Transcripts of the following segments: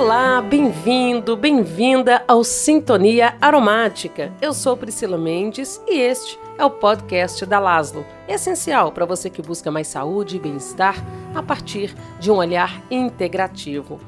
Olá, bem-vindo, bem-vinda ao Sintonia Aromática. Eu sou Priscila Mendes e este é o podcast da Laszlo, essencial para você que busca mais saúde e bem-estar a partir de um olhar integrativo.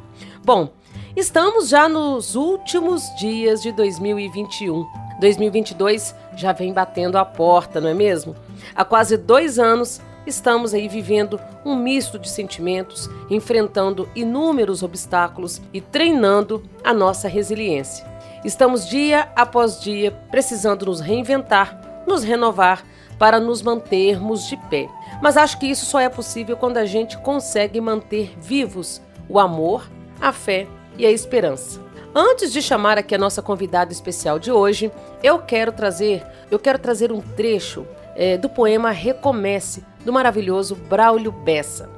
Bom, estamos já nos últimos dias de 2021. 2022 já vem batendo a porta, não é mesmo? Há quase dois anos estamos aí vivendo um misto de sentimentos, enfrentando inúmeros obstáculos e treinando a nossa resiliência. Estamos dia após dia precisando nos reinventar, nos renovar para nos mantermos de pé. Mas acho que isso só é possível quando a gente consegue manter vivos o amor, a fé e a esperança. Antes de chamar aqui a nossa convidada especial de hoje, eu quero trazer, eu quero trazer um trecho é, do poema Recomece, do maravilhoso Braulio Bessa.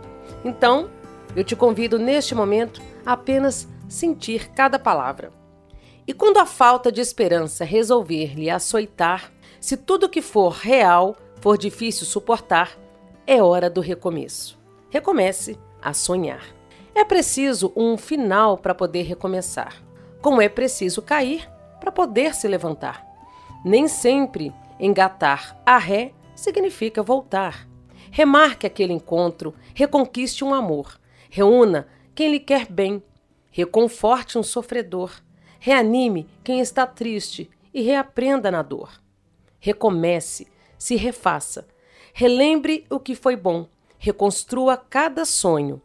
Então, eu te convido neste momento a apenas sentir cada palavra. E quando a falta de esperança resolver lhe açoitar, se tudo que for real for difícil suportar, é hora do recomeço. Recomece a sonhar. É preciso um final para poder recomeçar, como é preciso cair para poder se levantar. Nem sempre engatar a ré significa voltar. Remarque aquele encontro, reconquiste um amor, reúna quem lhe quer bem, reconforte um sofredor, reanime quem está triste e reaprenda na dor. Recomece, se refaça, relembre o que foi bom, reconstrua cada sonho,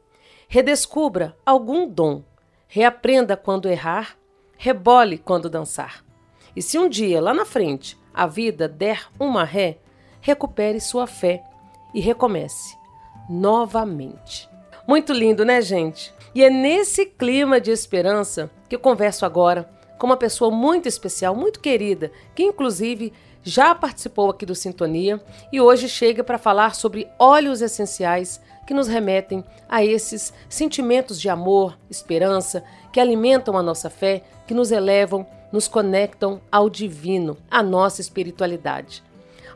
redescubra algum dom, reaprenda quando errar, rebole quando dançar. E se um dia, lá na frente, a vida der uma ré, recupere sua fé e recomece novamente. Muito lindo, né, gente? E é nesse clima de esperança que eu converso agora com uma pessoa muito especial, muito querida, que inclusive já participou aqui do Sintonia e hoje chega para falar sobre óleos essenciais que nos remetem a esses sentimentos de amor, esperança, que alimentam a nossa fé, que nos elevam, nos conectam ao divino, à nossa espiritualidade.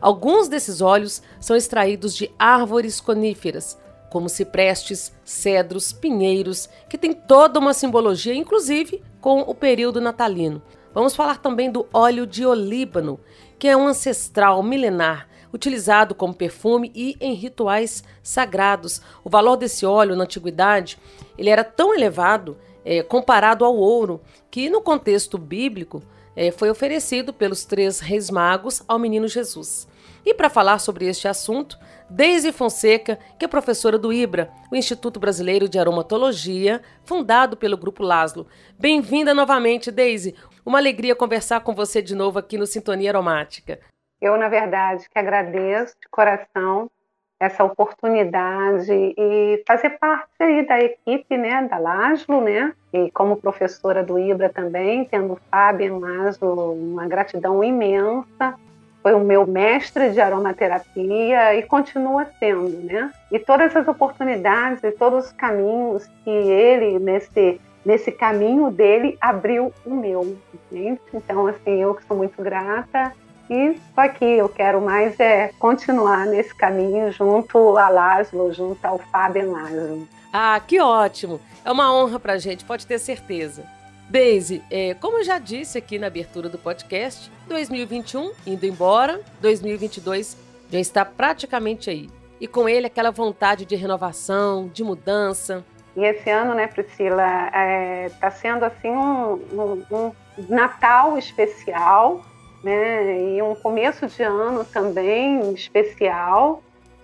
Alguns desses óleos são extraídos de árvores coníferas, como ciprestes, cedros, pinheiros, que tem toda uma simbologia, inclusive com o período natalino. Vamos falar também do óleo de olíbano, que é um ancestral milenar utilizado como perfume e em rituais sagrados. O valor desse óleo na antiguidade ele era tão elevado é, comparado ao ouro que no contexto bíblico é, foi oferecido pelos três reis magos ao menino Jesus. E para falar sobre este assunto, Deise Fonseca, que é professora do IBRA, o Instituto Brasileiro de Aromatologia, fundado pelo Grupo Laszlo. Bem-vinda novamente, Deise. Uma alegria conversar com você de novo aqui no Sintonia Aromática. Eu, na verdade, que agradeço de coração essa oportunidade e fazer parte aí da equipe, né, da Laszlo, né, e como professora do IBRA também, tendo Fábio Laszlo, uma gratidão imensa foi o meu mestre de aromaterapia e continua sendo, né? E todas as oportunidades e todos os caminhos que ele nesse nesse caminho dele abriu o meu, entende? Então assim eu que sou muito grata e estou aqui. Eu quero mais é continuar nesse caminho junto a Laszlo, junto ao Fábio Laszlo. Ah, que ótimo! É uma honra para a gente, pode ter certeza. Daisy, é, como eu já disse aqui na abertura do podcast, 2021 indo embora, 2022 já está praticamente aí. E com ele aquela vontade de renovação, de mudança. E esse ano, né, Priscila, está é, tá sendo assim um, um, um Natal especial, né, e um começo de ano também especial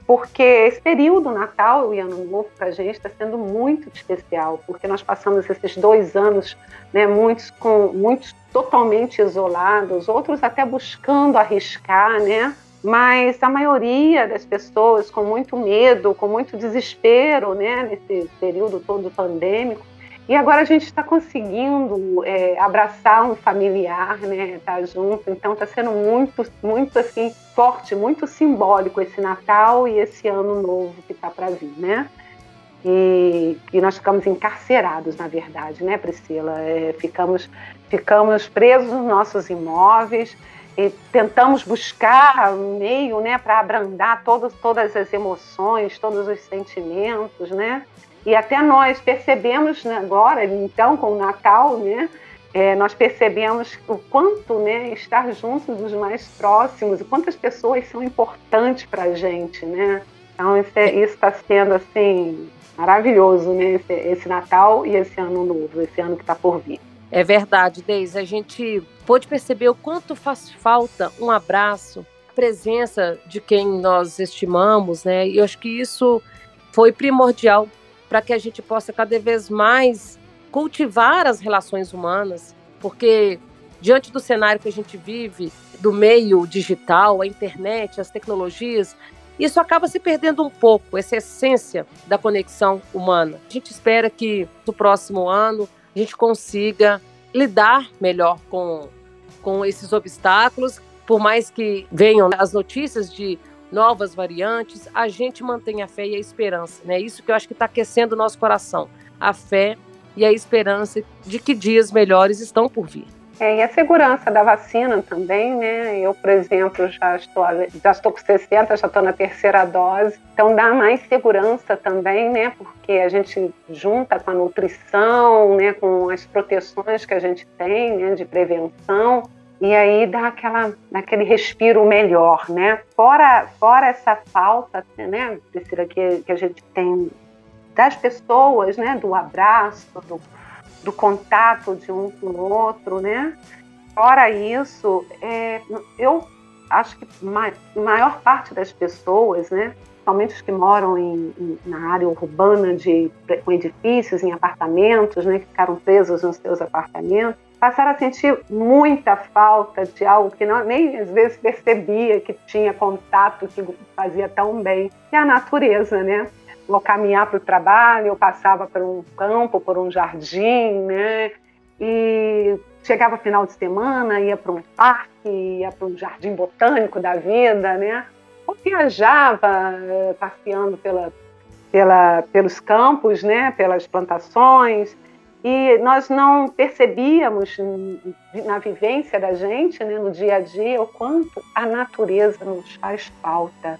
porque esse período Natal e Ano Novo para a gente está sendo muito especial, porque nós passamos esses dois anos, né, muitos com muitos totalmente isolados, outros até buscando arriscar, né? Mas a maioria das pessoas com muito medo, com muito desespero, né, nesse período todo pandêmico, e agora a gente está conseguindo é, abraçar um familiar, né? Tá junto. Então está sendo muito, muito assim forte, muito simbólico esse Natal e esse Ano Novo que está para vir, né? E, e, nós ficamos encarcerados, na verdade, né, Priscila? É, ficamos, ficamos presos nos nossos imóveis e tentamos buscar meio, né, para abrandar todos, todas as emoções, todos os sentimentos, né? E até nós percebemos né, agora, então, com o Natal, né, é, nós percebemos o quanto né, estar juntos dos mais próximos, e quantas pessoas são importantes para a gente, né? Então isso é, está sendo assim maravilhoso, né? Esse, esse, Natal e esse ano novo, esse ano que está por vir. É verdade, Deise. A gente pôde perceber o quanto faz falta um abraço, a presença de quem nós estimamos, né? E eu acho que isso foi primordial para que a gente possa cada vez mais cultivar as relações humanas, porque diante do cenário que a gente vive, do meio digital, a internet, as tecnologias, isso acaba se perdendo um pouco, essa essência da conexão humana. A gente espera que no próximo ano a gente consiga lidar melhor com, com esses obstáculos, por mais que venham as notícias de novas variantes, a gente mantém a fé e a esperança. Né? isso que eu acho que está aquecendo o nosso coração. A fé e a esperança de que dias melhores estão por vir. É, e a segurança da vacina também, né? Eu, por exemplo, já estou, já estou com 60, já estou na terceira dose. Então dá mais segurança também, né? Porque a gente junta com a nutrição, né? Com as proteções que a gente tem, né? De prevenção. E aí dá aquela, aquele respiro melhor, né? Fora, fora essa falta, né, Priscila, que, que a gente tem das pessoas, né, do abraço, do, do contato de um com o outro, né? Fora isso, é, eu acho que a maior parte das pessoas, né, principalmente os que moram em, em, na área urbana de com edifícios, em apartamentos, né, que ficaram presos nos seus apartamentos, passaram a sentir muita falta de algo que não, nem às vezes percebia que tinha contato, que fazia tão bem, que é a natureza, né? ao caminhar para o trabalho, eu passava por um campo, por um jardim, né? E chegava final de semana, ia para um parque, ia para um jardim botânico da vida, né? Ou viajava eh, passeando pela, pela, pelos campos, né? Pelas plantações. E nós não percebíamos na vivência da gente, né, no dia a dia, o quanto a natureza nos faz falta,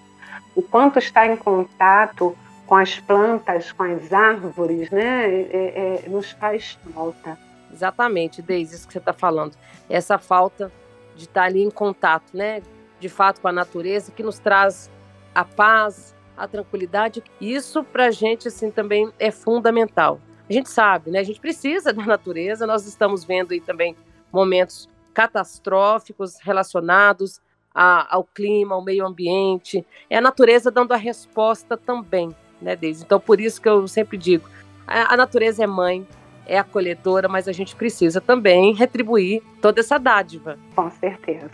o quanto está em contato com as plantas, com as árvores, né, é, é, nos faz falta. Exatamente, Deise, isso que você está falando. Essa falta de estar ali em contato, né, de fato com a natureza, que nos traz a paz, a tranquilidade. Isso para a gente assim também é fundamental. A gente sabe, né? A gente precisa da natureza. Nós estamos vendo aí também momentos catastróficos relacionados a, ao clima, ao meio ambiente. É a natureza dando a resposta também né, Deise? Então, por isso que eu sempre digo, a, a natureza é mãe, é acolhedora, mas a gente precisa também retribuir toda essa dádiva. Com certeza.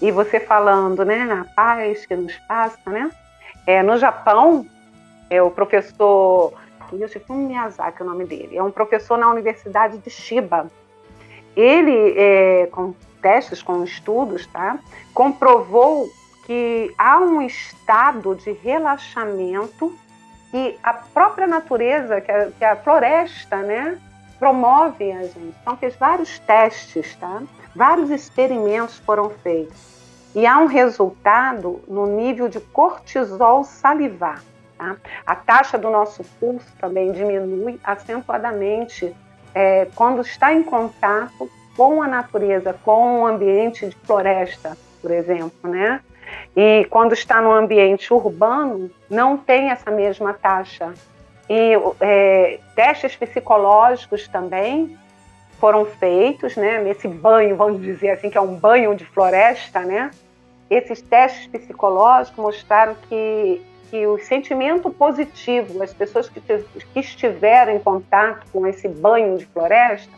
E você falando, né, a paz que nos passa, né? É, no Japão, é o professor Yoshifumi Miyazaki, é o nome dele, é um professor na Universidade de Shiba. Ele, é, com testes, com estudos, tá, comprovou que há um estado de relaxamento que a própria natureza, que a, que a floresta, né, promove a gente. Então, fez vários testes, tá? Vários experimentos foram feitos. E há um resultado no nível de cortisol salivar. Tá? A taxa do nosso pulso também diminui acentuadamente é, quando está em contato com a natureza, com o ambiente de floresta, por exemplo, né? E quando está no ambiente urbano, não tem essa mesma taxa. E é, testes psicológicos também foram feitos, né? Nesse banho, vamos dizer assim, que é um banho de floresta, né? Esses testes psicológicos mostraram que, que o sentimento positivo, as pessoas que, que estiveram em contato com esse banho de floresta,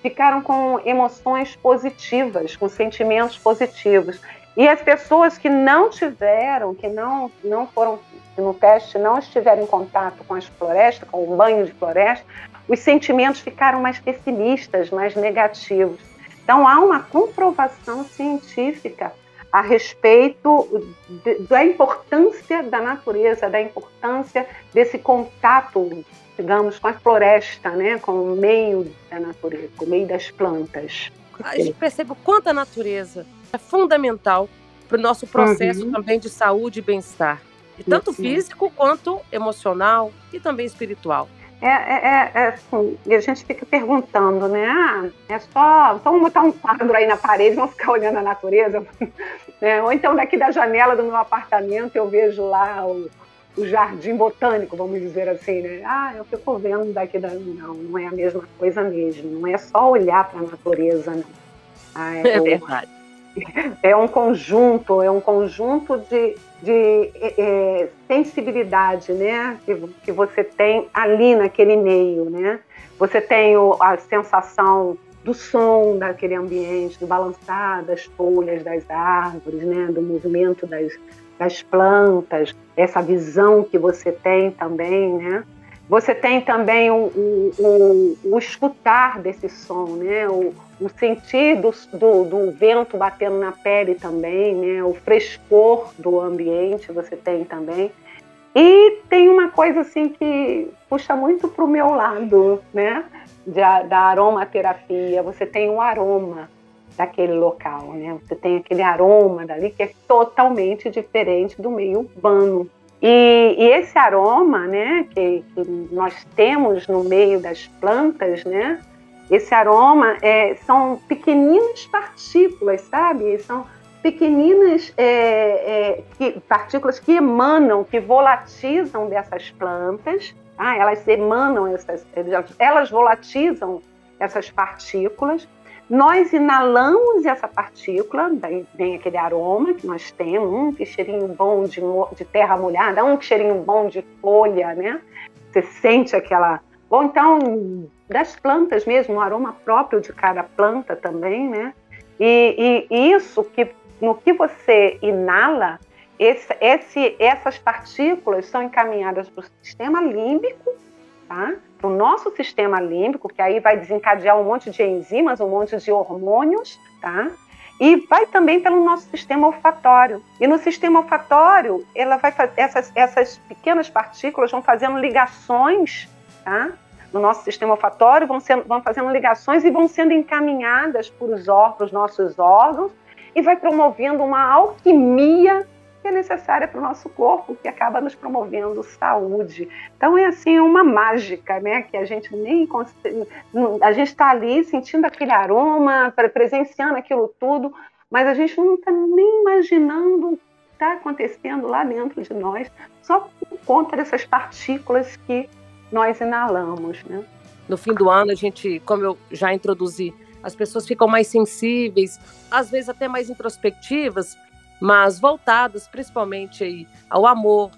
ficaram com emoções positivas, com sentimentos positivos. E as pessoas que não tiveram, que não, não foram no teste, não estiveram em contato com as florestas, com o banho de floresta, os sentimentos ficaram mais pessimistas, mais negativos. Então há uma comprovação científica a respeito da importância da natureza, da importância desse contato, digamos, com a floresta, né, com o meio da natureza, com o meio das plantas. A gente percebe o quanto a natureza é fundamental para o nosso processo uhum. também de saúde e bem-estar, tanto Sim. físico quanto emocional e também espiritual. É, é, é, assim, e a gente fica perguntando, né? Ah, é só. Então vamos botar um quadro aí na parede, vamos ficar olhando a natureza. né? Ou então daqui da janela do meu apartamento eu vejo lá o, o jardim botânico, vamos dizer assim, né? Ah, eu fico vendo daqui da. Não, não é a mesma coisa mesmo. Não é só olhar para a natureza, não. Ah, é, é verdade. É um conjunto, é um conjunto de, de é, é, sensibilidade, né? Que, que você tem ali naquele meio, né? Você tem o, a sensação do som daquele ambiente, do balançar das folhas das árvores, né? Do movimento das, das plantas, essa visão que você tem também, né? Você tem também o, o, o, o escutar desse som, né? O, o sentir do, do, vento batendo na pele também, né? O frescor do ambiente você tem também. E tem uma coisa assim que puxa muito para o meu lado, né? De, da aromaterapia. Você tem o aroma daquele local, né? Você tem aquele aroma dali que é totalmente diferente do meio urbano. E, e esse aroma, né, que, que, nós temos no meio das plantas, né, esse aroma é, são pequeninas partículas, sabe? São pequeninas é, é, que, partículas que emanam, que volatizam dessas plantas. Tá? Elas emanam essas, elas volatizam essas partículas nós inalamos essa partícula, daí vem aquele aroma que nós temos, um que cheirinho bom de, de terra molhada, um que cheirinho bom de folha, né? Você sente aquela. Ou então das plantas mesmo, o aroma próprio de cada planta também, né? E, e isso que no que você inala, esse, esse, essas partículas são encaminhadas para o sistema límbico, tá? para o nosso sistema límbico, que aí vai desencadear um monte de enzimas, um monte de hormônios, tá? E vai também pelo nosso sistema olfatório. E no sistema olfatório, ela vai essas, essas pequenas partículas vão fazendo ligações, tá? No nosso sistema olfatório, vão, sendo, vão fazendo ligações e vão sendo encaminhadas para os nossos órgãos e vai promovendo uma alquimia que é necessária para o nosso corpo, que acaba nos promovendo saúde. Então é assim uma mágica, né? Que a gente nem a gente está ali sentindo aquele aroma, presenciando aquilo tudo, mas a gente não está nem imaginando o que está acontecendo lá dentro de nós, só por conta dessas partículas que nós inalamos, né? No fim do ano, a gente, como eu já introduzi, as pessoas ficam mais sensíveis, às vezes até mais introspectivas, mas voltadas principalmente aí ao amor,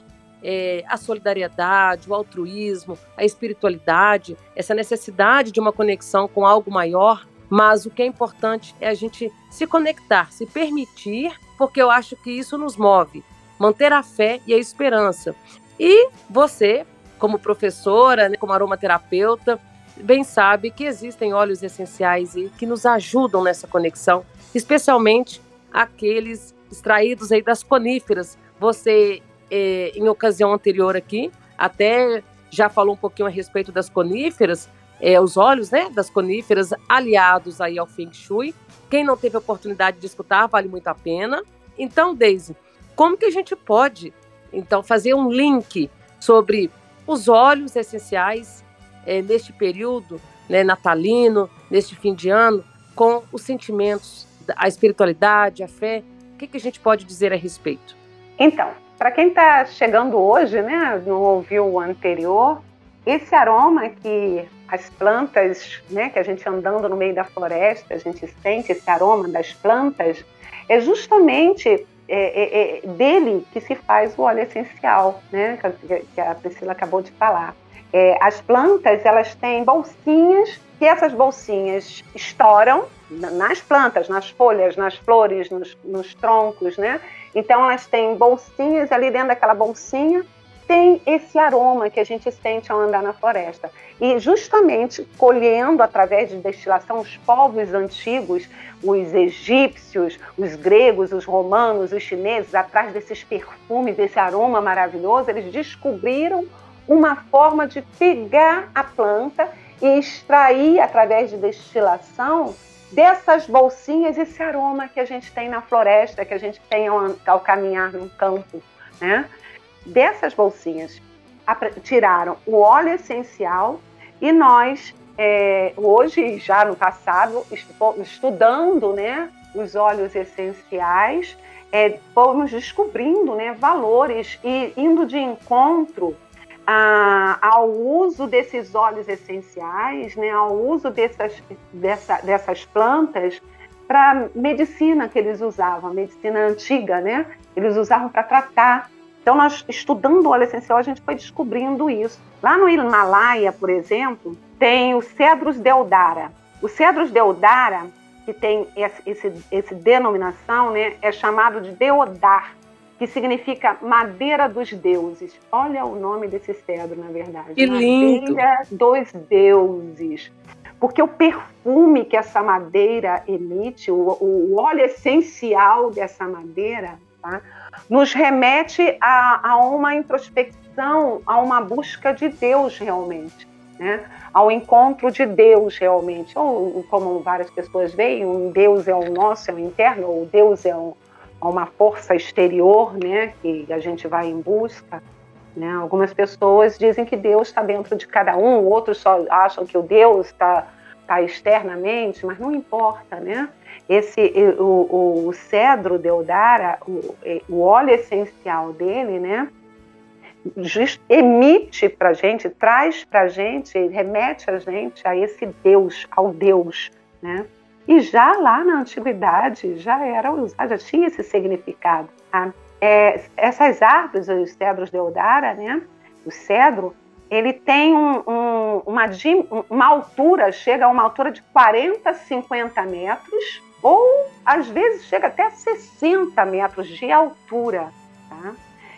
é, à solidariedade, o altruísmo, a espiritualidade, essa necessidade de uma conexão com algo maior. Mas o que é importante é a gente se conectar, se permitir, porque eu acho que isso nos move, manter a fé e a esperança. E você, como professora, né, como aromaterapeuta, bem sabe que existem óleos essenciais e que nos ajudam nessa conexão, especialmente aqueles extraídos aí das coníferas. Você, eh, em ocasião anterior aqui, até já falou um pouquinho a respeito das coníferas, eh, os óleos né, das coníferas aliados aí ao Feng Shui. Quem não teve oportunidade de escutar, vale muito a pena. Então, Daisy, como que a gente pode, então, fazer um link sobre os óleos essenciais eh, neste período né, natalino, neste fim de ano, com os sentimentos, a espiritualidade, a fé que, que a gente pode dizer a respeito? Então, para quem está chegando hoje, né, não ouviu o anterior, esse aroma que as plantas, né, que a gente andando no meio da floresta, a gente sente esse aroma das plantas, é justamente é, é, é dele que se faz o óleo essencial, né, que a Priscila acabou de falar. É, as plantas, elas têm bolsinhas, que essas bolsinhas estouram nas plantas, nas folhas, nas flores, nos, nos troncos, né? Então elas têm bolsinhas ali dentro daquela bolsinha tem esse aroma que a gente sente ao andar na floresta. E justamente colhendo através de destilação os povos antigos, os egípcios, os gregos, os romanos, os chineses, atrás desses perfumes, desse aroma maravilhoso, eles descobriram uma forma de pegar a planta e extrair através de destilação dessas bolsinhas esse aroma que a gente tem na floresta, que a gente tem ao, ao caminhar no campo, né? Dessas bolsinhas. tiraram o óleo essencial e nós, é, hoje, já no passado, estudando né, os óleos essenciais, é, fomos descobrindo né, valores e indo de encontro a, ao uso desses óleos essenciais, né, ao uso dessas, dessa, dessas plantas para medicina que eles usavam, a medicina antiga, né? Eles usavam para tratar. Então, nós estudando o óleo essencial, a gente foi descobrindo isso. Lá no Himalaia, por exemplo, tem o Cedrus deodara. O Cedrus deodara, que tem esse, esse, esse denominação, né, é chamado de deodar, que significa madeira dos deuses. Olha o nome desse cedro, na verdade. Que lindo! Madeira dos deuses porque o perfume que essa madeira emite, o, o óleo essencial dessa madeira, tá, nos remete a, a, uma introspecção, a uma busca de Deus realmente, né? ao encontro de Deus realmente. Ou como várias pessoas veem, um Deus é o nosso, é o interno, ou Deus é um, uma força exterior né? que a gente vai em busca. Né? Algumas pessoas dizem que Deus está dentro de cada um, outros só acham que o Deus está tá externamente, mas não importa, né? Esse, o, o cedro deodara, o, o óleo essencial dele, né? Emite para gente, traz para gente, remete a gente a esse Deus, ao Deus, né? E já lá na antiguidade já era usado, já tinha esse significado. Tá? é, essas árvores, os cedros de Eudara, né? O cedro, ele tem um, um, uma, uma altura, chega a uma altura de 40, 50 metros, ou às vezes chega até 60 metros de altura. Tá?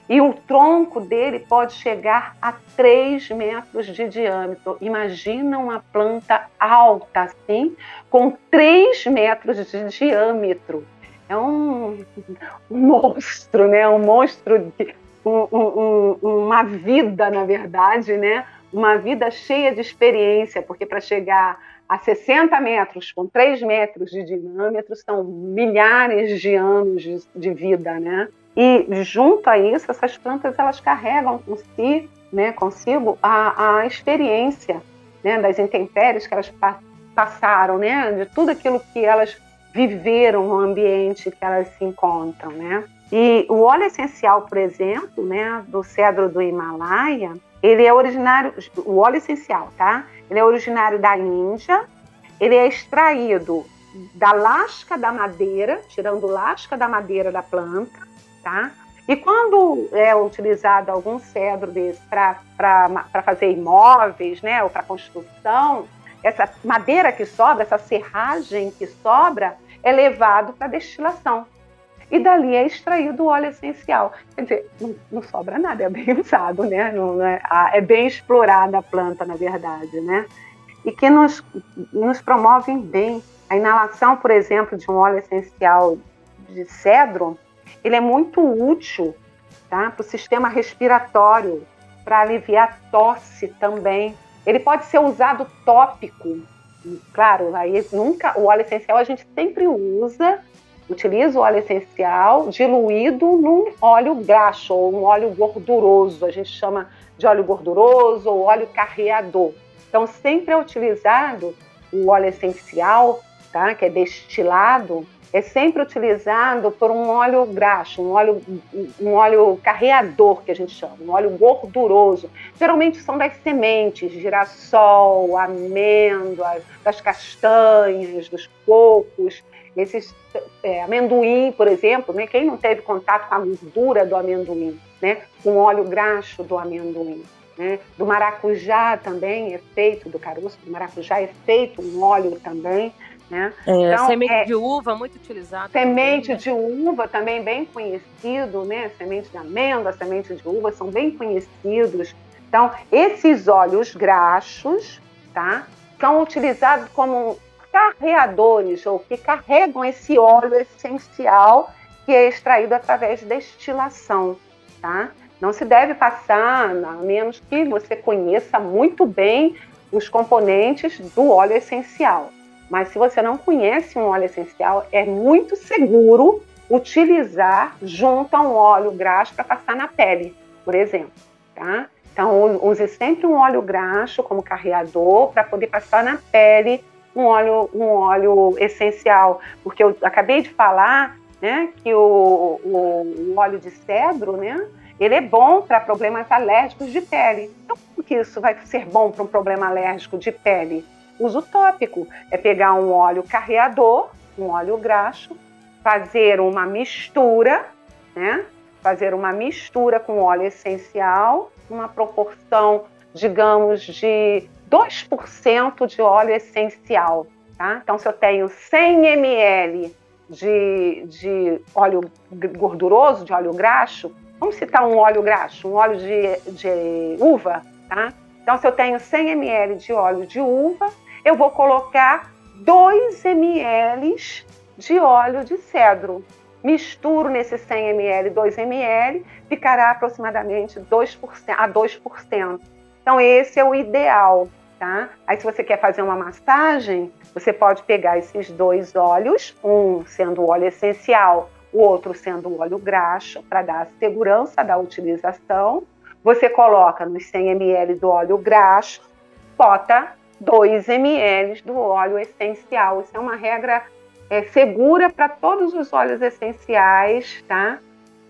E o tronco dele pode chegar a 3 metros de diâmetro. Imagina uma planta alta assim, com 3 metros de diâmetro é um, um monstro, né? Um monstro, de, um, um, uma vida, na verdade, né? Uma vida cheia de experiência, porque para chegar a 60 metros, com 3 metros de diâmetro, são milhares de anos de, de vida, né? E junto a isso, essas plantas elas carregam com si, né, consigo a, a experiência né, das intempéries que elas pa passaram, né, de tudo aquilo que elas viveram no ambiente que elas se encontram, né? E o óleo essencial, por exemplo, né, do cedro do Himalaia, ele é originário, o óleo essencial, tá? Ele é originário da Índia, ele é extraído da lasca da madeira, tirando lasca da madeira da planta, tá? E quando é utilizado algum cedro desse para fazer imóveis, né, ou para construção, essa madeira que sobra, essa serragem que sobra, é levado para destilação. E dali é extraído o óleo essencial. Quer dizer, não, não sobra nada, é bem usado, né? Não, é, é, bem explorada a planta, na verdade, né? E que nos, nos promovem bem. A inalação, por exemplo, de um óleo essencial de cedro, ele é muito útil tá? para o sistema respiratório, para aliviar tosse também. Ele pode ser usado tópico, claro, aí nunca o óleo essencial a gente sempre usa, utiliza o óleo essencial diluído num óleo graxo ou um óleo gorduroso, a gente chama de óleo gorduroso ou óleo carreador. Então sempre é utilizado o óleo essencial, tá, que é destilado é sempre utilizado por um óleo graxo, um óleo, um óleo carreador, que a gente chama, um óleo gorduroso. Geralmente são das sementes, girassol, amêndoas, das castanhas, dos cocos. Esses, é, amendoim, por exemplo, né? quem não teve contato com a gordura do amendoim, né? com o óleo graxo do amendoim. Né? Do maracujá também é feito, do caroço do maracujá é feito um óleo também. Né? É, então, semente é, de uva, muito utilizado. Semente também, né? de uva, também bem conhecido, né? Semente de amêndoa, semente de uva, são bem conhecidos. Então, esses óleos graxos, tá? São utilizados como carreadores, ou que carregam esse óleo essencial que é extraído através de destilação, tá? Não se deve passar, a menos que você conheça muito bem os componentes do óleo essencial. Mas se você não conhece um óleo essencial, é muito seguro utilizar junto a um óleo graxo para passar na pele, por exemplo. Tá? Então, use sempre um óleo graxo como carreador para poder passar na pele um óleo, um óleo essencial. Porque eu acabei de falar né, que o, o, o óleo de cedro, né, ele é bom para problemas alérgicos de pele. Então, por que isso vai ser bom para um problema alérgico de pele? Uso tópico é pegar um óleo carreador, um óleo graxo, fazer uma mistura, né? Fazer uma mistura com óleo essencial, uma proporção, digamos, de 2% de óleo essencial, tá? Então, se eu tenho 100 ml de, de óleo gorduroso, de óleo graxo, vamos citar um óleo graxo, um óleo de, de uva, tá? Então, se eu tenho 100 ml de óleo de uva, eu vou colocar 2 ml de óleo de cedro. Misturo nesse 100 ml, 2 ml, ficará aproximadamente 2%, a 2%. Então, esse é o ideal, tá? Aí, se você quer fazer uma massagem, você pode pegar esses dois óleos, um sendo o óleo essencial, o outro sendo o óleo graxo, para dar a segurança da utilização. Você coloca nos 100 ml do óleo graxo, bota 2 ml do óleo essencial. Isso é uma regra é, segura para todos os óleos essenciais, tá?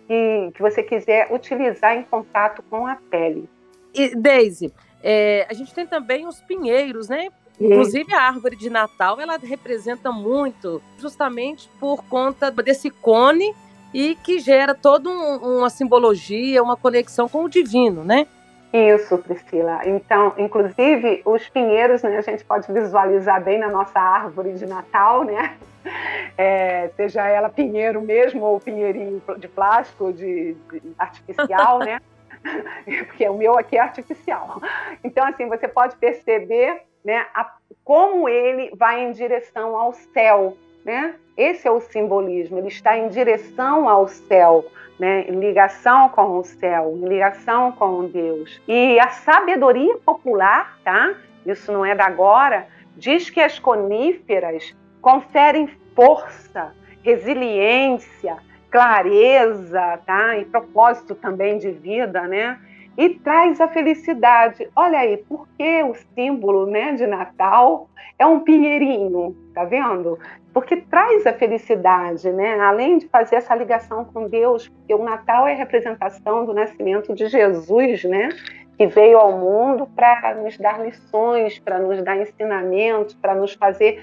Que, que você quiser utilizar em contato com a pele. E, Daisy, é, a gente tem também os pinheiros, né? Inclusive a árvore de Natal, ela representa muito, justamente por conta desse cone e que gera toda um, uma simbologia, uma conexão com o divino, né? Isso, Priscila. Então, inclusive, os pinheiros, né, a gente pode visualizar bem na nossa árvore de Natal, né? É, seja ela pinheiro mesmo ou pinheirinho de plástico, de, de artificial, né? Porque o meu aqui é artificial. Então, assim, você pode perceber né, a, como ele vai em direção ao céu, né? Esse é o simbolismo, ele está em direção ao céu, né? em ligação com o céu, em ligação com Deus. E a sabedoria popular, tá? Isso não é da agora, diz que as coníferas conferem força, resiliência, clareza, tá? E propósito também de vida, né? E traz a felicidade. Olha aí, porque o símbolo, né, de Natal é um pinheirinho, tá vendo? Porque traz a felicidade, né? Além de fazer essa ligação com Deus, porque o Natal é a representação do nascimento de Jesus, né? Que veio ao mundo para nos dar lições, para nos dar ensinamentos, para nos fazer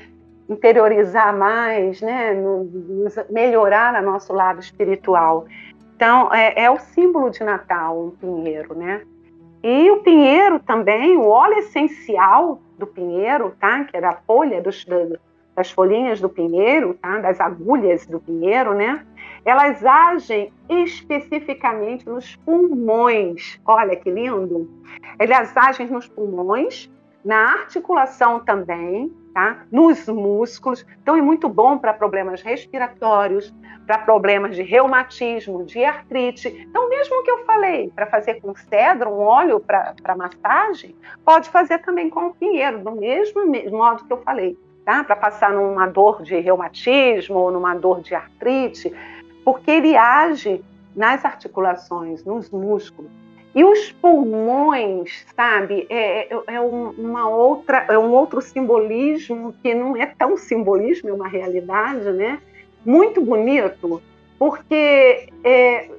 interiorizar mais, né, nos melhorar a nosso lado espiritual. Então, é, é, o símbolo de Natal, o pinheiro, né? E o pinheiro também, o óleo essencial do pinheiro, tá? Que era a folha dos, das folhinhas do pinheiro, tá? Das agulhas do pinheiro, né? Elas agem especificamente nos pulmões. Olha que lindo! Elas agem nos pulmões, na articulação também, tá? nos músculos. Então, é muito bom para problemas respiratórios, para problemas de reumatismo, de artrite. Então, mesmo que eu falei para fazer com cedro, um óleo para massagem, pode fazer também com o pinheiro, do mesmo modo que eu falei, tá? para passar numa dor de reumatismo ou numa dor de artrite, porque ele age nas articulações, nos músculos. E os pulmões, sabe, é, é, é uma outra, é um outro simbolismo que não é tão simbolismo, é uma realidade, né? Muito bonito, porque é,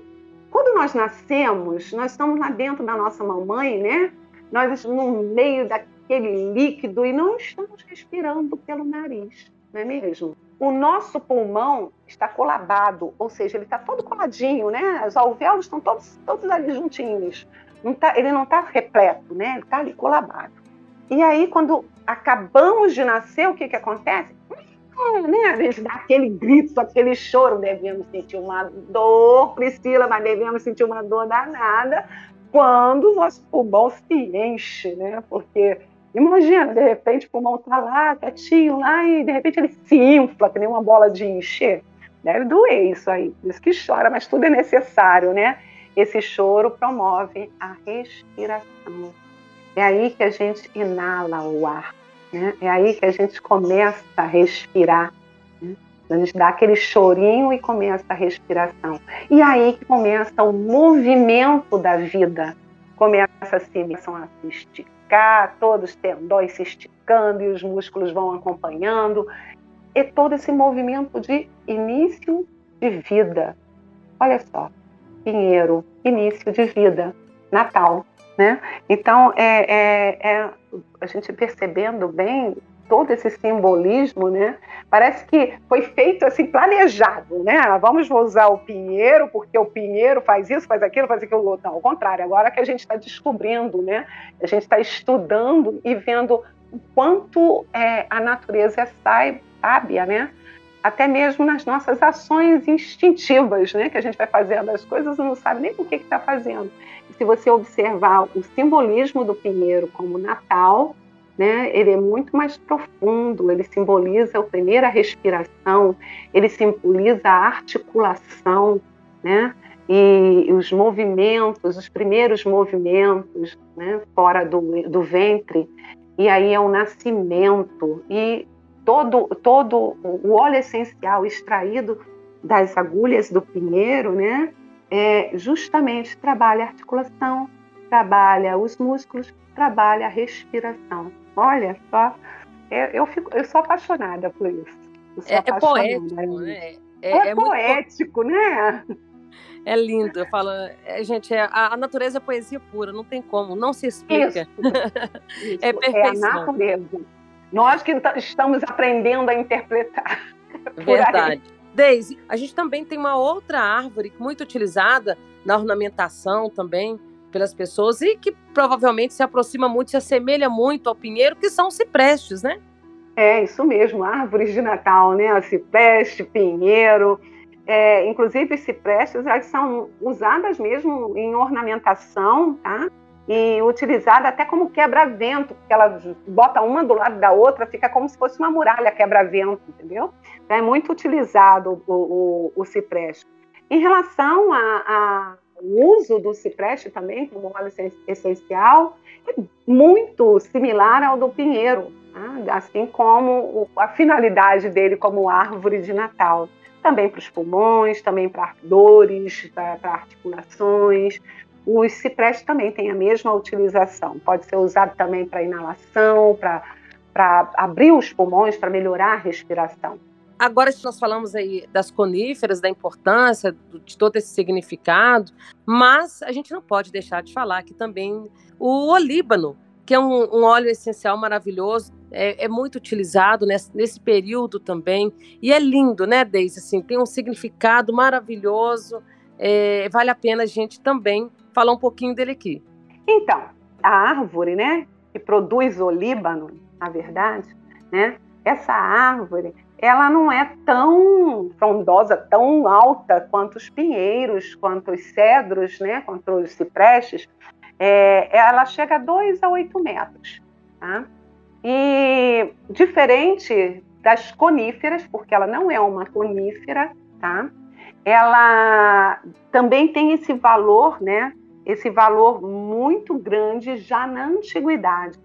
quando nós nascemos, nós estamos lá dentro da nossa mamãe, né? Nós no meio daquele líquido e não estamos respirando pelo nariz, não é mesmo? O nosso pulmão está colabado, ou seja, ele está todo coladinho, né? Os alvéolos estão todos, todos ali juntinhos. Não tá, ele não está repleto, né? Ele está ali colabado. E aí, quando acabamos de nascer, o que, que acontece? Hum, né? A gente dá aquele grito, aquele choro, devemos sentir uma dor, Priscila, mas devemos sentir uma dor danada quando o nosso pulmão se enche, né? Porque Imagina, de repente o pulmão está lá, quietinho lá, e de repente ele se infla, que nem uma bola de encher. Deve doer isso aí, por isso que chora, mas tudo é necessário, né? Esse choro promove a respiração. É aí que a gente inala o ar, né? É aí que a gente começa a respirar. Né? A gente dá aquele chorinho e começa a respiração. E aí que começa o movimento da vida, começa a se todos os tendões se esticando e os músculos vão acompanhando. E todo esse movimento de início de vida. Olha só, Pinheiro, início de vida, Natal, né? Então, é, é, é a gente percebendo bem todo esse simbolismo, né? Parece que foi feito assim planejado, né? Ah, vamos usar o pinheiro porque o pinheiro faz isso, faz aquilo, faz aquilo. Não, ao contrário. Agora que a gente está descobrindo, né? A gente está estudando e vendo o quanto é, a natureza é sábia, né? Até mesmo nas nossas ações instintivas, né? Que a gente vai fazendo as coisas e não sabe nem por que está fazendo. E se você observar o simbolismo do pinheiro como Natal, né? Ele é muito mais profundo, ele simboliza a primeira respiração, ele simboliza a articulação, né? E os movimentos, os primeiros movimentos, né? Fora do, do ventre, e aí é o nascimento e todo todo o óleo essencial extraído das agulhas do pinheiro, né? É, justamente trabalha a articulação, trabalha os músculos, trabalha a respiração. Olha só, eu, eu, fico, eu sou apaixonada por isso. É, é, poético, né? É, é, é poético, muito... né? É lindo, eu falo, é, gente, é, a, a, natureza é poesia pura, não tem como, não se explica. Isso, isso, é perfeição. É a natureza. Nós que estamos aprendendo a interpretar. Verdade. Deise, a gente também tem uma outra árvore muito utilizada na ornamentação também, pelas pessoas e que provavelmente se aproxima muito, se assemelha muito ao pinheiro, que são ciprestes, né? É, isso mesmo, árvores de Natal, né? Cipreste, pinheiro. É, inclusive, ciprestes elas são usadas mesmo em ornamentação, tá? E utilizada até como quebra-vento, porque ela bota uma do lado da outra, fica como se fosse uma muralha quebra-vento, entendeu? Então, é muito utilizado o, o, o cipreste. Em relação a, a o uso do cipreste também como óleo essencial é muito similar ao do pinheiro, né? assim como a finalidade dele como árvore de Natal. Também para os pulmões, também para dores, para, articulações. Os ciprestes também têm a mesma utilização. Pode ser usado também para inalação, para abrir os pulmões, para melhorar a respiração. Agora nós falamos aí das coníferas, da importância de todo esse significado, mas a gente não pode deixar de falar que também o olíbano, que é um, um óleo essencial maravilhoso, é, é muito utilizado nesse, nesse, período também, e é lindo, né, Deise? Assim, tem um significado maravilhoso, é, vale a pena a gente também falar um pouquinho dele aqui. Então, a árvore, né, que produz olíbano, na verdade, né, essa árvore, ela não é tão frondosa, tão alta quanto os pinheiros, quanto os cedros, né, quanto os ciprestes. É, ela chega a 2 a 8 metros. Tá? E diferente das coníferas, porque ela não é uma conífera, tá? ela também tem esse valor, né, esse valor muito grande já na antiguidade.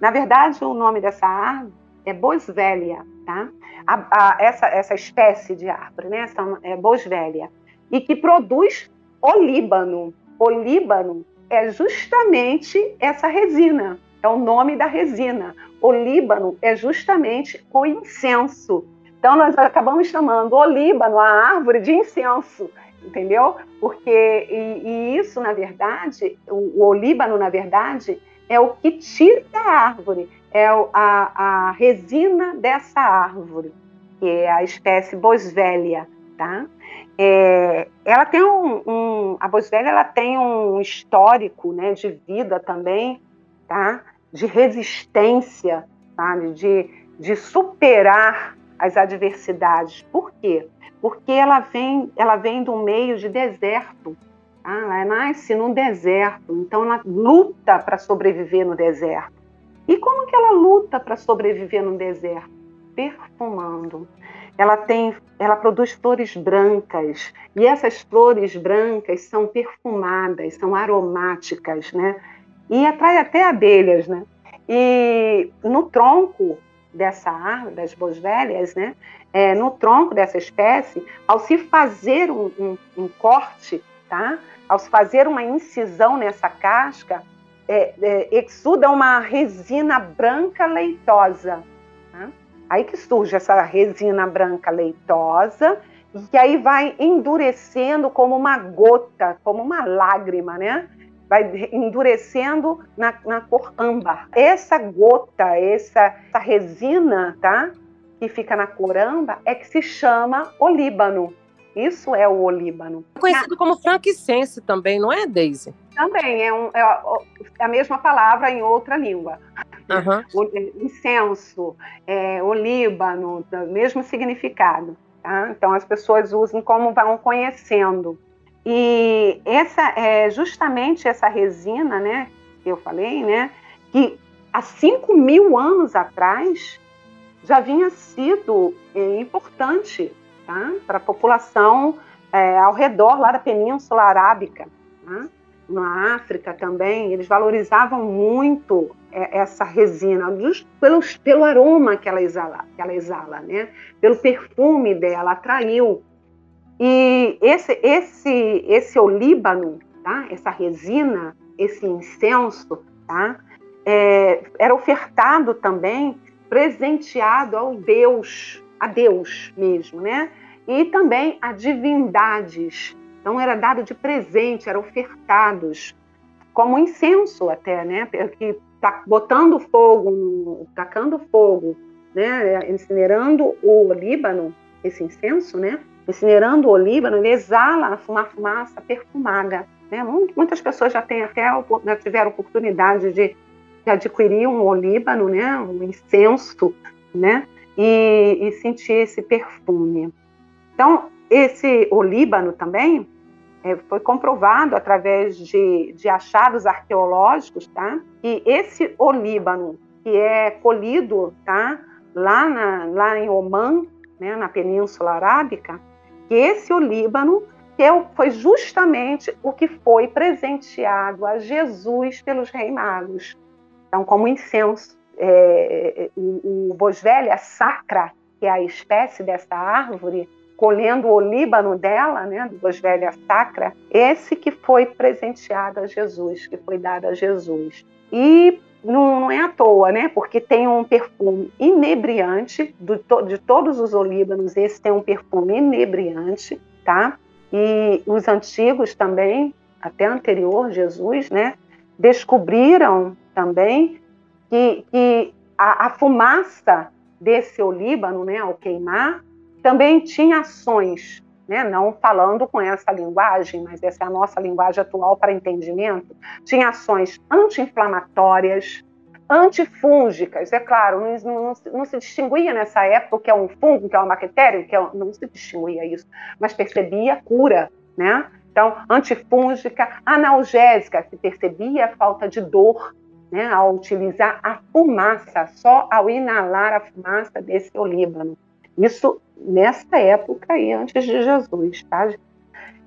Na verdade, o nome dessa árvore é boswellia, tá? A, a, essa, essa espécie de árvore, né? Essa, é boswellia, e que produz olíbano. Olíbano é justamente essa resina, é o nome da resina. Olíbano é justamente o incenso. Então nós acabamos chamando olíbano a árvore de incenso, entendeu? Porque e, e isso na verdade, o, o olíbano na verdade é o que tira da árvore é a, a resina dessa árvore, que é a espécie Boswellia, tá? É, ela tem um, um, a Boswellia ela tem um histórico, né, de vida também, tá? De resistência, sabe? De, de superar as adversidades. Por quê? Porque ela vem, ela vem do meio de deserto. Tá? Ela nasce num deserto, então ela luta para sobreviver no deserto. E como que ela luta para sobreviver no deserto? Perfumando. Ela tem, ela produz flores brancas e essas flores brancas são perfumadas, são aromáticas, né? E atrai até abelhas, né? E no tronco dessa árvore, das boswellias, né? É, no tronco dessa espécie, ao se fazer um, um, um corte, tá? Ao se fazer uma incisão nessa casca, é, é, exuda uma resina branca leitosa. Né? Aí que surge essa resina branca leitosa, e que aí vai endurecendo como uma gota, como uma lágrima, né? Vai endurecendo na, na cor âmbar. Essa gota, essa, essa resina, tá? Que fica na cor âmbar, é que se chama olíbano. Isso é o olíbano. Conhecido como frankincense também, não é, Daisy? Também, é, um, é a mesma palavra em outra língua. Uhum. Incenso, é, olíbano, mesmo significado. Tá? Então as pessoas usam como vão conhecendo. E essa é justamente essa resina, né, que eu falei, né, que há 5 mil anos atrás já vinha sido é, importante tá? para a população é, ao redor lá da Península Arábica. Tá? Na África também, eles valorizavam muito é, essa resina, just pelo, pelo aroma que ela exala, que ela exala né? pelo perfume dela, atraiu. E esse, esse, esse olíbano, tá? essa resina, esse incenso, tá? É, era ofertado também, presenteado ao Deus a Deus mesmo, né? E também a divindades. Então era dado de presente, eram ofertados como incenso até, né? Que tá botando fogo, tacando fogo, né? Incinerando o Líbano, esse incenso, né? Incinerando o Líbano, ele exala uma fumaça perfumada. Né? Muitas pessoas já têm até já tiveram oportunidade de, de adquirir um olíbano, né? Um incenso, né? E, e sentir esse perfume. Então, esse olíbano também é, foi comprovado através de, de achados arqueológicos, tá? Que esse olíbano que é colhido, tá? Lá, na, lá em Oman, né, na Península Arábica, que esse olíbano que é foi justamente o que foi presenteado a Jesus pelos reis magos. Então, como incenso é, o, o Boswellia sacra, que é a espécie dessa árvore, colhendo o líbano dela, né, do Boswellia sacra, esse que foi presenteado a Jesus, que foi dado a Jesus. E não, não, é à toa, né? Porque tem um perfume inebriante do, de todos os olíbanos. Esse tem um perfume inebriante, tá? E os antigos também, até anterior Jesus, né? Descobriram também que, que a, a, fumaça desse olíbano, né, ao queimar, também tinha ações, né, não falando com essa linguagem, mas essa é a nossa linguagem atual para entendimento, tinha ações anti-inflamatórias, antifúngicas, é claro, não, não, não, se distinguia nessa época o que é um fungo, o que é uma bactéria, que é, não se distinguia isso, mas percebia cura, né? Então, antifúngica, analgésica, se percebia a falta de dor, né, ao utilizar a fumaça, só ao inalar a fumaça desse olíbano. Isso nessa época aí, antes de Jesus, tá?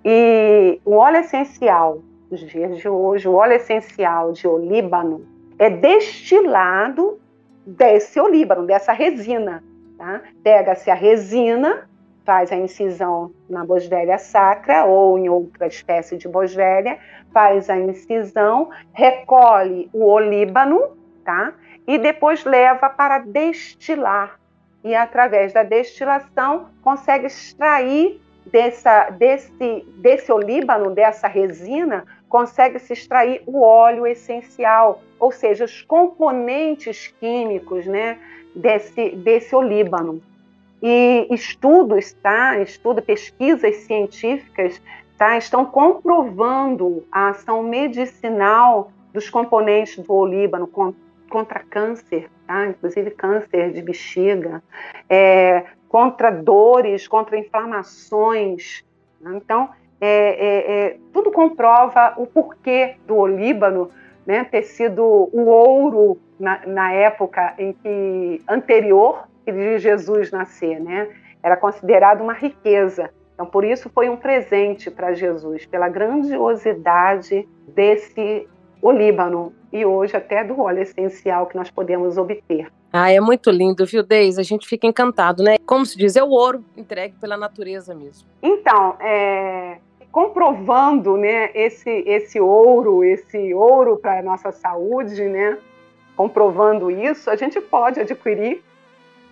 E o óleo essencial, nos dias de hoje, o óleo essencial de olíbano é destilado desse olíbano, dessa resina. Tá? Pega-se a resina, faz a incisão na boswellia sacra ou em outra espécie de boswellia, faz a incisão, recolhe o olíbano, tá? E depois leva para destilar. E através da destilação consegue extrair dessa, desse, desse olíbano, dessa resina, consegue se extrair o óleo essencial, ou seja, os componentes químicos, né, desse, desse olíbano. E estudos, tá? Estudo, pesquisas científicas tá? estão comprovando a ação medicinal dos componentes do olíbano contra câncer, tá? inclusive câncer de bexiga, é, contra dores, contra inflamações. Né? Então, é, é, é, tudo comprova o porquê do olíbano né, ter sido o ouro na, na época em que anterior de Jesus nascer, né? Era considerado uma riqueza. Então, por isso foi um presente para Jesus, pela grandiosidade desse olíbano e hoje até do óleo essencial que nós podemos obter. Ah, é muito lindo, viu, Deise? A gente fica encantado, né? Como se diz, é o ouro entregue pela natureza mesmo. Então, é, comprovando né, esse, esse ouro, esse ouro para a nossa saúde, né, comprovando isso, a gente pode adquirir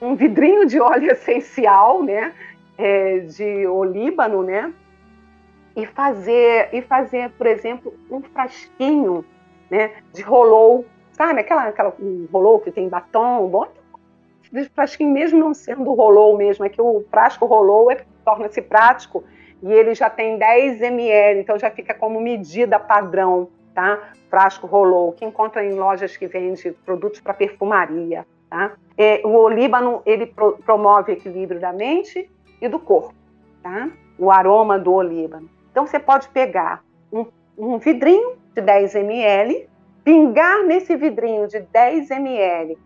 um vidrinho de óleo essencial, né, é, de olíbano, né, e fazer, e fazer, por exemplo, um frasquinho, né, de rolou, sabe, aquela, aquela um rolou que tem batom, bota de frasquinho mesmo não sendo rolou mesmo, é que o frasco rolou é, torna-se prático. E ele já tem 10 ml, então já fica como medida padrão, tá? Frasco rolou, que encontra em lojas que vendem produtos para perfumaria, tá? É, o olíbano, ele pro, promove equilíbrio da mente e do corpo, tá? O aroma do olíbano. Então você pode pegar um, um vidrinho de 10 ml, pingar nesse vidrinho de 10 ml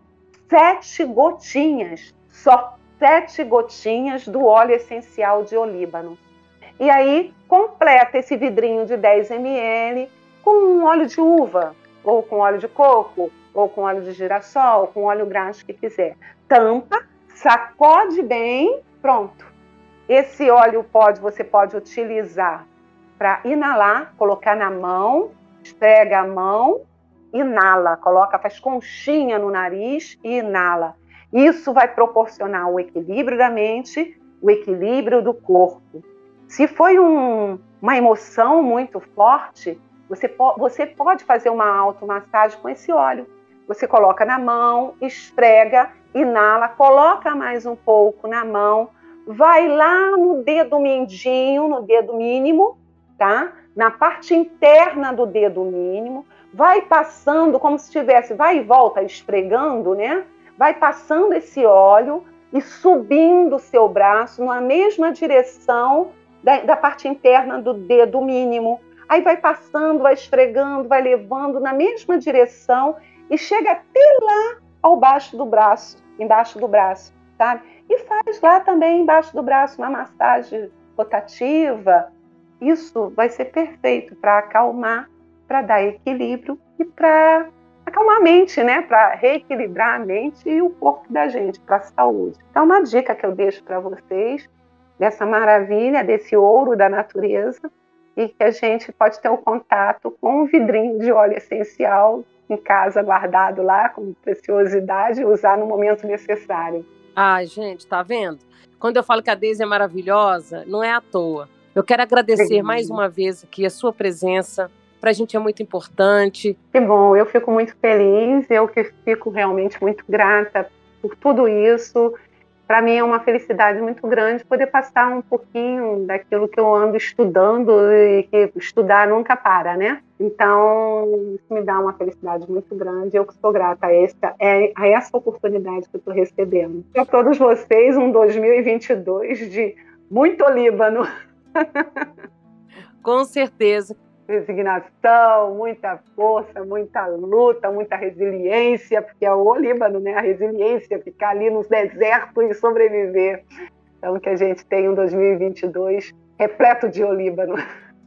sete gotinhas, só sete gotinhas do óleo essencial de olíbano. E aí completa esse vidrinho de 10 ml com um óleo de uva, ou com óleo de coco, ou com óleo de girassol, com óleo graxo que quiser. Tampa, sacode bem, pronto. Esse óleo pode, você pode utilizar para inalar, colocar na mão, esfrega a mão, inala, coloca, faz conchinha no nariz e inala. Isso vai proporcionar o equilíbrio da mente, o equilíbrio do corpo. Se foi um, uma emoção muito forte, você, po você pode fazer uma automassagem com esse óleo. Você coloca na mão, esfrega, inala, coloca mais um pouco na mão, vai lá no dedo mindinho, no dedo mínimo, tá? Na parte interna do dedo mínimo, vai passando como se estivesse, vai e volta esfregando, né? Vai passando esse óleo e subindo o seu braço na mesma direção da, da parte interna do dedo mínimo. Aí vai passando, vai esfregando, vai levando na mesma direção e chega até lá ao baixo do braço, embaixo do braço, sabe? E faz lá também embaixo do braço uma massagem rotativa. Isso vai ser perfeito para acalmar, para dar equilíbrio e para acalmar a mente, né? Para reequilibrar a mente e o corpo da gente, para a saúde. Então, uma dica que eu deixo para vocês dessa maravilha, desse ouro da natureza, e que a gente pode ter um contato com um vidrinho de óleo essencial em casa, guardado lá como preciosidade, usar no momento necessário. Ai, gente, tá vendo? Quando eu falo que a Deise é maravilhosa, não é à toa. Eu quero agradecer Sim. mais uma vez aqui a sua presença. Para a gente é muito importante. Que bom, eu fico muito feliz, eu que fico realmente muito grata por tudo isso para mim é uma felicidade muito grande poder passar um pouquinho daquilo que eu ando estudando e que estudar nunca para, né? Então, isso me dá uma felicidade muito grande. Eu que sou grata a essa, é, a essa oportunidade que eu estou recebendo. Para todos vocês, um 2022 de muito Líbano. Com certeza resignação, muita força, muita luta, muita resiliência, porque é o Líbano, né? A resiliência, ficar ali no deserto e sobreviver. Então, que a gente tenha um 2022 repleto de Olíbano.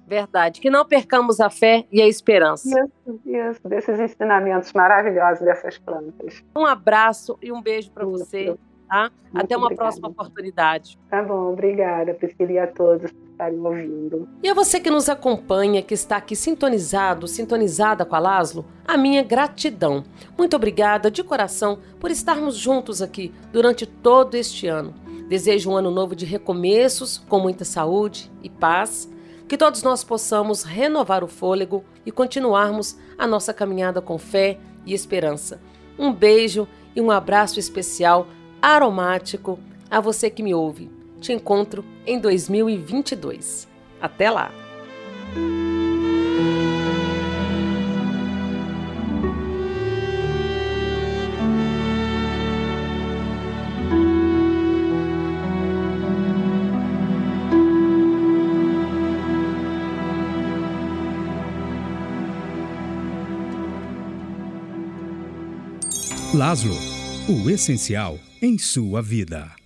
Verdade. Que não percamos a fé e a esperança. Isso, isso. Desses ensinamentos maravilhosos dessas plantas. Um abraço e um beijo para você. Tá? Até uma obrigada. próxima oportunidade. Tá bom, obrigada, Priscila, e a todos por estarem ouvindo. E a você que nos acompanha, que está aqui sintonizado, sintonizada com a Laszlo, a minha gratidão. Muito obrigada de coração por estarmos juntos aqui durante todo este ano. Desejo um ano novo de recomeços, com muita saúde e paz. Que todos nós possamos renovar o fôlego e continuarmos a nossa caminhada com fé e esperança. Um beijo e um abraço especial aromático a você que me ouve. Te encontro em 2022. Até lá! Laszlo, o essencial em sua vida.